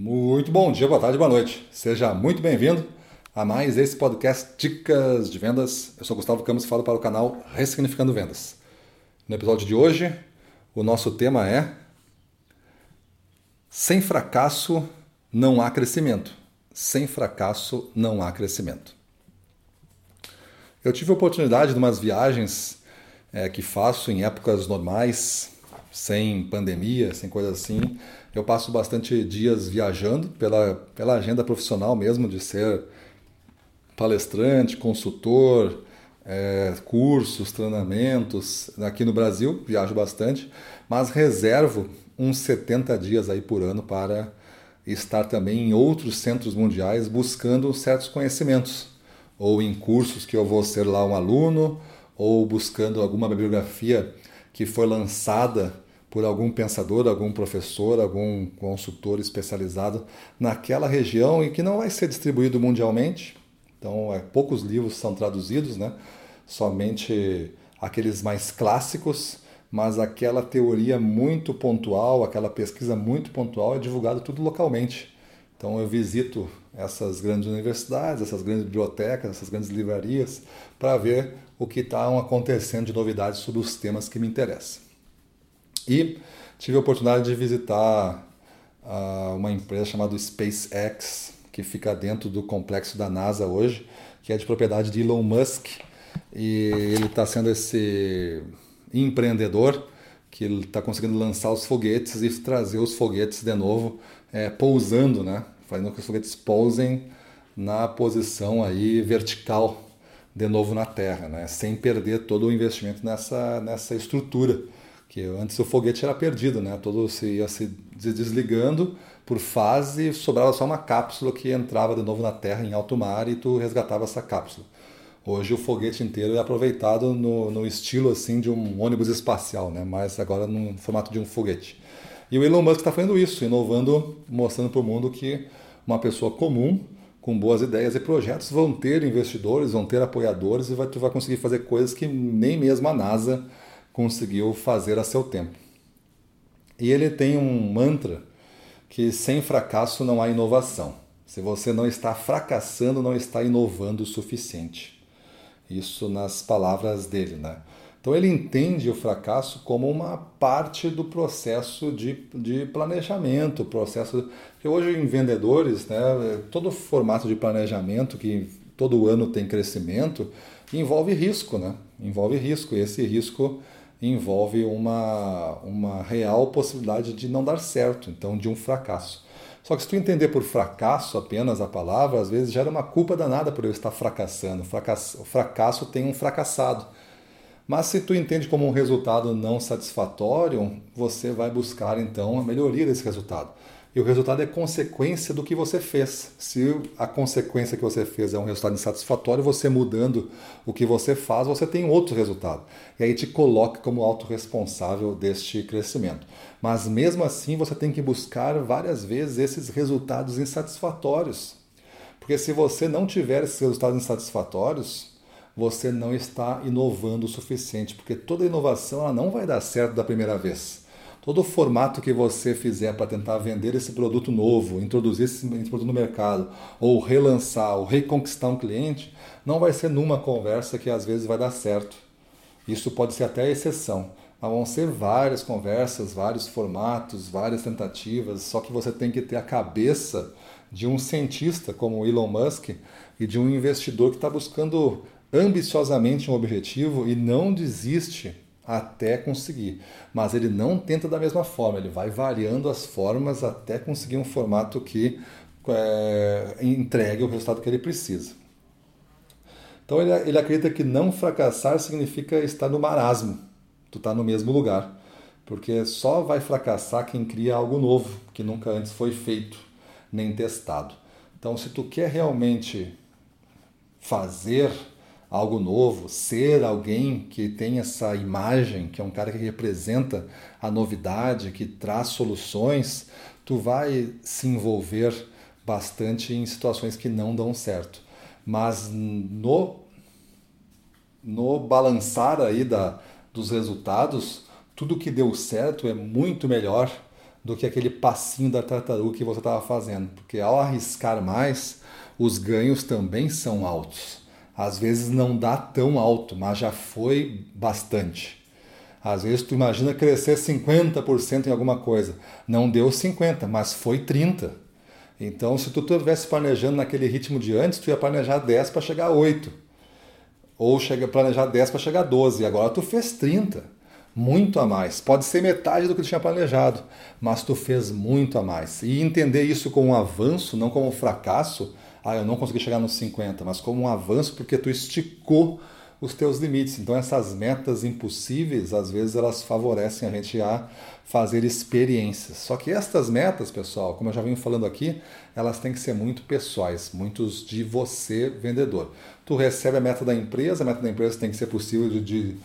Muito bom dia, boa tarde, boa noite. Seja muito bem-vindo a mais esse podcast Dicas de Vendas. Eu sou Gustavo Campos e falo para o canal Ressignificando Vendas. No episódio de hoje, o nosso tema é Sem fracasso não há crescimento. Sem fracasso não há crescimento. Eu tive a oportunidade de umas viagens é, que faço em épocas normais, sem pandemia, sem coisa assim, eu passo bastante dias viajando pela, pela agenda profissional mesmo, de ser palestrante, consultor, é, cursos, treinamentos. Aqui no Brasil, viajo bastante, mas reservo uns 70 dias aí por ano para estar também em outros centros mundiais buscando certos conhecimentos, ou em cursos que eu vou ser lá um aluno, ou buscando alguma bibliografia que foi lançada por algum pensador, algum professor, algum consultor especializado naquela região e que não vai ser distribuído mundialmente. Então, é, poucos livros são traduzidos, né? somente aqueles mais clássicos, mas aquela teoria muito pontual, aquela pesquisa muito pontual é divulgada tudo localmente. Então, eu visito essas grandes universidades, essas grandes bibliotecas, essas grandes livrarias, para ver o que está acontecendo de novidades sobre os temas que me interessam. E tive a oportunidade de visitar uh, uma empresa chamada SpaceX, que fica dentro do complexo da NASA hoje, que é de propriedade de Elon Musk. E ele está sendo esse empreendedor que está conseguindo lançar os foguetes e trazer os foguetes de novo é, pousando, né? fazendo que os foguetes pousem na posição aí vertical de novo na Terra, né? sem perder todo o investimento nessa, nessa estrutura que antes o foguete era perdido, né? Todo se ia se desligando por fase, sobrava só uma cápsula que entrava de novo na Terra em alto mar e tu resgatava essa cápsula. Hoje o foguete inteiro é aproveitado no, no estilo assim de um ônibus espacial, né? Mas agora no formato de um foguete. E o Elon Musk está fazendo isso, inovando, mostrando para o mundo que uma pessoa comum com boas ideias e projetos vão ter investidores, vão ter apoiadores e vai, tu vai conseguir fazer coisas que nem mesmo a NASA conseguiu fazer a seu tempo. E ele tem um mantra que sem fracasso não há inovação. Se você não está fracassando, não está inovando o suficiente. Isso nas palavras dele, né? Então ele entende o fracasso como uma parte do processo de, de planejamento, processo que hoje em vendedores, né, todo formato de planejamento que todo ano tem crescimento envolve risco, né? Envolve risco e esse risco envolve uma, uma real possibilidade de não dar certo, então de um fracasso. Só que se tu entender por fracasso apenas a palavra, às vezes gera uma culpa danada por eu estar fracassando. O fracasso tem um fracassado. Mas se tu entende como um resultado não satisfatório, você vai buscar então a melhoria desse resultado. E o resultado é consequência do que você fez. Se a consequência que você fez é um resultado insatisfatório, você mudando o que você faz, você tem outro resultado. E aí te coloca como autorresponsável deste crescimento. Mas mesmo assim, você tem que buscar várias vezes esses resultados insatisfatórios. Porque se você não tiver esses resultados insatisfatórios, você não está inovando o suficiente, porque toda inovação ela não vai dar certo da primeira vez todo o formato que você fizer para tentar vender esse produto novo, introduzir esse produto no mercado, ou relançar, ou reconquistar um cliente, não vai ser numa conversa que às vezes vai dar certo. Isso pode ser até exceção. Mas vão ser várias conversas, vários formatos, várias tentativas, só que você tem que ter a cabeça de um cientista como Elon Musk e de um investidor que está buscando ambiciosamente um objetivo e não desiste até conseguir. Mas ele não tenta da mesma forma, ele vai variando as formas até conseguir um formato que é, entregue o resultado que ele precisa. Então ele, ele acredita que não fracassar significa estar no marasmo, tu está no mesmo lugar. Porque só vai fracassar quem cria algo novo, que nunca antes foi feito, nem testado. Então, se tu quer realmente fazer algo novo, ser alguém que tem essa imagem, que é um cara que representa a novidade, que traz soluções, tu vai se envolver bastante em situações que não dão certo. Mas no no balançar aí da, dos resultados, tudo que deu certo é muito melhor do que aquele passinho da tartaruga que você estava fazendo, porque ao arriscar mais, os ganhos também são altos. Às vezes não dá tão alto, mas já foi bastante. Às vezes tu imagina crescer 50% em alguma coisa. Não deu 50, mas foi 30. Então, se tu estivesse planejando naquele ritmo de antes, tu ia planejar 10 para chegar a 8. Ou chega, planejar 10 para chegar a 12. E agora tu fez 30. Muito a mais. Pode ser metade do que tu tinha planejado, mas tu fez muito a mais. E entender isso como um avanço, não como um fracasso, ah, eu não consegui chegar nos 50, mas como um avanço porque tu esticou os teus limites. Então essas metas impossíveis, às vezes elas favorecem a gente a fazer experiências. Só que estas metas, pessoal, como eu já venho falando aqui, elas têm que ser muito pessoais, muitos de você, vendedor. Tu recebe a meta da empresa, a meta da empresa tem que ser possível de, de,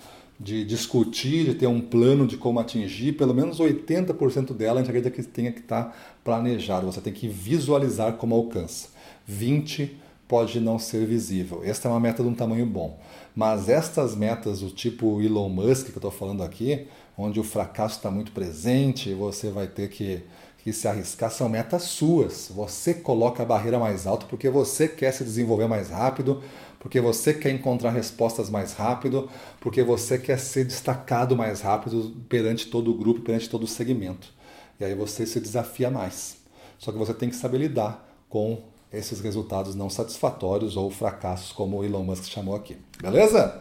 de discutir, de ter um plano de como atingir, pelo menos 80% dela a gente acredita que tenha que estar planejado, você tem que visualizar como alcança. 20 pode não ser visível. Esta é uma meta de um tamanho bom. Mas estas metas do tipo Elon Musk que eu estou falando aqui, onde o fracasso está muito presente e você vai ter que, que se arriscar, são metas suas. Você coloca a barreira mais alta porque você quer se desenvolver mais rápido, porque você quer encontrar respostas mais rápido, porque você quer ser destacado mais rápido perante todo o grupo, perante todo o segmento. E aí você se desafia mais. Só que você tem que saber lidar com esses resultados não satisfatórios ou fracassos, como o Elon Musk chamou aqui. Beleza?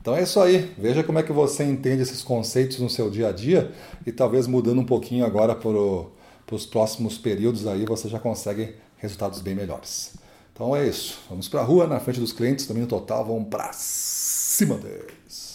Então é isso aí. Veja como é que você entende esses conceitos no seu dia a dia e talvez mudando um pouquinho agora para os próximos períodos aí você já consegue resultados bem melhores. Então é isso. Vamos para a rua, na frente dos clientes, domínio total, vamos para cima deles.